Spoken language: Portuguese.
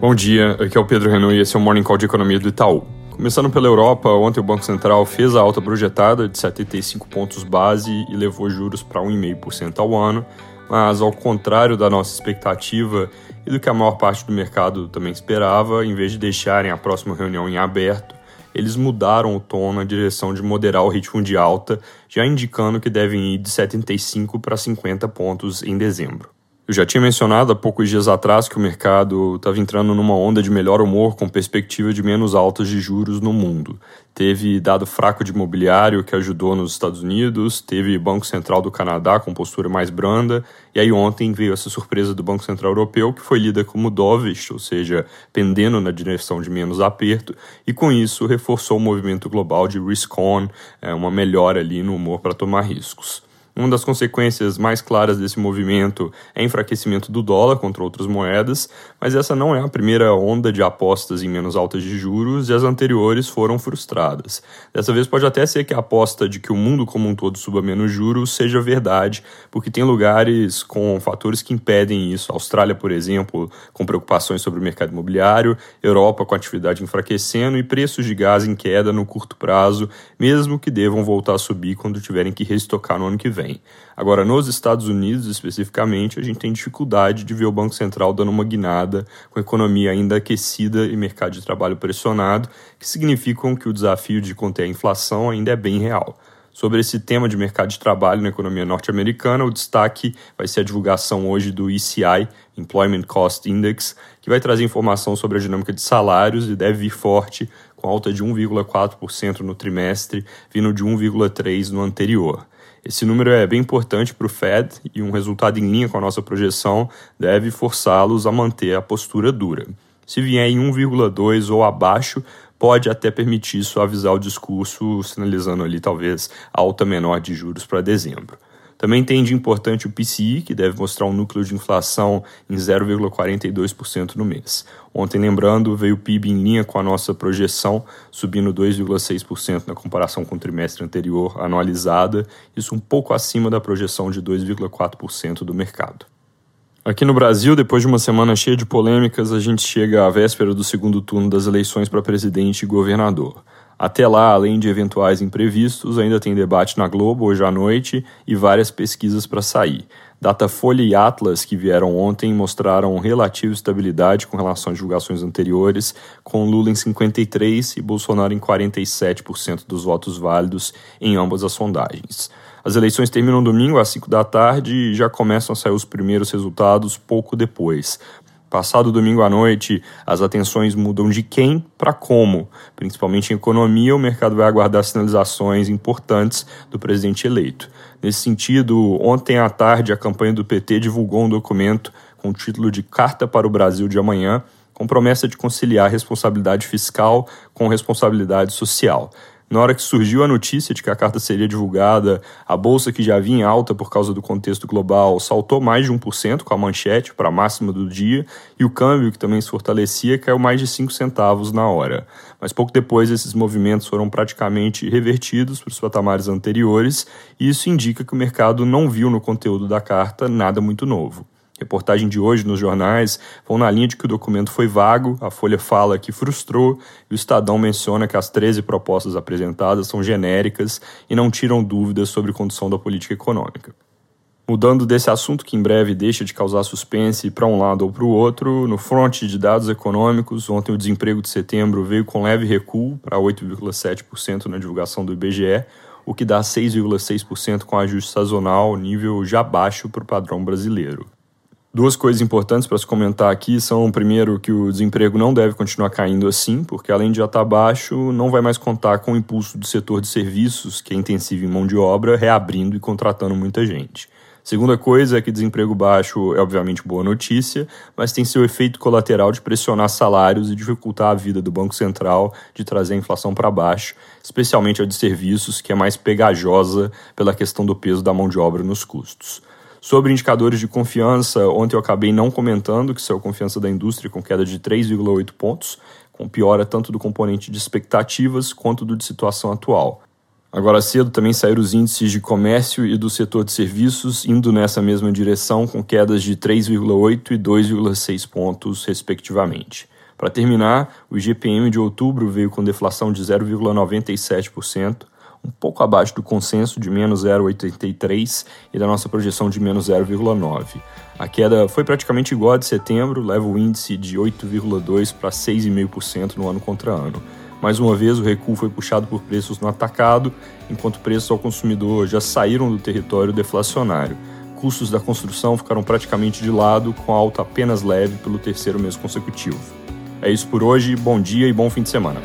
Bom dia, aqui é o Pedro Renault e esse é o Morning Call de Economia do Itaú. Começando pela Europa, ontem o Banco Central fez a alta projetada de 75 pontos base e levou juros para 1,5% ao ano, mas ao contrário da nossa expectativa e do que a maior parte do mercado também esperava, em vez de deixarem a próxima reunião em aberto, eles mudaram o tom na direção de moderar o ritmo de alta, já indicando que devem ir de 75 para 50 pontos em dezembro. Eu já tinha mencionado há poucos dias atrás que o mercado estava entrando numa onda de melhor humor com perspectiva de menos altas de juros no mundo. Teve dado fraco de imobiliário que ajudou nos Estados Unidos, teve Banco Central do Canadá com postura mais branda, e aí ontem veio essa surpresa do Banco Central Europeu que foi lida como dovish, ou seja, pendendo na direção de menos aperto, e com isso reforçou o movimento global de risk-on, é, uma melhora ali no humor para tomar riscos. Uma das consequências mais claras desse movimento é enfraquecimento do dólar contra outras moedas, mas essa não é a primeira onda de apostas em menos altas de juros e as anteriores foram frustradas. Dessa vez pode até ser que a aposta de que o mundo como um todo suba menos juros seja verdade, porque tem lugares com fatores que impedem isso. Austrália, por exemplo, com preocupações sobre o mercado imobiliário, Europa com atividade enfraquecendo e preços de gás em queda no curto prazo, mesmo que devam voltar a subir quando tiverem que restocar no ano que vem. Agora, nos Estados Unidos especificamente, a gente tem dificuldade de ver o Banco Central dando uma guinada, com a economia ainda aquecida e mercado de trabalho pressionado, que significam que o desafio de conter a inflação ainda é bem real. Sobre esse tema de mercado de trabalho na economia norte-americana, o destaque vai ser a divulgação hoje do ECI, Employment Cost Index, que vai trazer informação sobre a dinâmica de salários e deve vir forte, com alta de 1,4% no trimestre, vindo de 1,3% no anterior. Esse número é bem importante para o Fed e um resultado em linha com a nossa projeção deve forçá-los a manter a postura dura. Se vier em 1,2 ou abaixo, pode até permitir suavizar o discurso, sinalizando ali talvez alta menor de juros para dezembro. Também tem de importante o PCI, que deve mostrar um núcleo de inflação em 0,42% no mês. Ontem, lembrando, veio o PIB em linha com a nossa projeção, subindo 2,6% na comparação com o trimestre anterior anualizada, isso um pouco acima da projeção de 2,4% do mercado. Aqui no Brasil, depois de uma semana cheia de polêmicas, a gente chega à véspera do segundo turno das eleições para presidente e governador. Até lá, além de eventuais imprevistos, ainda tem debate na Globo hoje à noite e várias pesquisas para sair. Datafolha e Atlas, que vieram ontem, mostraram relativa estabilidade com relação às divulgações anteriores, com Lula em 53% e Bolsonaro em 47% dos votos válidos em ambas as sondagens. As eleições terminam domingo às 5 da tarde e já começam a sair os primeiros resultados pouco depois. Passado domingo à noite, as atenções mudam de quem para como. Principalmente em economia, o mercado vai aguardar sinalizações importantes do presidente eleito. Nesse sentido, ontem à tarde, a campanha do PT divulgou um documento com o título de Carta para o Brasil de Amanhã, com promessa de conciliar responsabilidade fiscal com responsabilidade social. Na hora que surgiu a notícia de que a carta seria divulgada, a bolsa, que já vinha alta por causa do contexto global, saltou mais de 1% com a manchete para a máxima do dia, e o câmbio, que também se fortalecia, caiu mais de 5 centavos na hora. Mas pouco depois, esses movimentos foram praticamente revertidos para os patamares anteriores, e isso indica que o mercado não viu no conteúdo da carta nada muito novo. Reportagem de hoje nos jornais vão na linha de que o documento foi vago, a Folha fala que frustrou e o Estadão menciona que as 13 propostas apresentadas são genéricas e não tiram dúvidas sobre condição da política econômica. Mudando desse assunto que em breve deixa de causar suspense para um lado ou para o outro, no fronte de dados econômicos, ontem o desemprego de setembro veio com leve recuo para 8,7% na divulgação do IBGE, o que dá 6,6% com ajuste sazonal, nível já baixo para o padrão brasileiro. Duas coisas importantes para se comentar aqui são, primeiro, que o desemprego não deve continuar caindo assim, porque além de já estar baixo, não vai mais contar com o impulso do setor de serviços, que é intensivo em mão de obra, reabrindo e contratando muita gente. Segunda coisa é que desemprego baixo é obviamente boa notícia, mas tem seu efeito colateral de pressionar salários e dificultar a vida do Banco Central de trazer a inflação para baixo, especialmente a de serviços, que é mais pegajosa pela questão do peso da mão de obra nos custos. Sobre indicadores de confiança, ontem eu acabei não comentando que saiu confiança da indústria com queda de 3,8 pontos, com piora tanto do componente de expectativas quanto do de situação atual. Agora cedo também saíram os índices de comércio e do setor de serviços, indo nessa mesma direção, com quedas de 3,8 e 2,6 pontos, respectivamente. Para terminar, o IGPM de outubro veio com deflação de 0,97%, um pouco abaixo do consenso de menos 0,83 e da nossa projeção de menos 0,9. A queda foi praticamente igual a de setembro, leva o índice de 8,2 para 6,5% no ano contra ano. Mais uma vez, o recuo foi puxado por preços no atacado, enquanto preços ao consumidor já saíram do território deflacionário. Custos da construção ficaram praticamente de lado, com alta apenas leve pelo terceiro mês consecutivo. É isso por hoje, bom dia e bom fim de semana.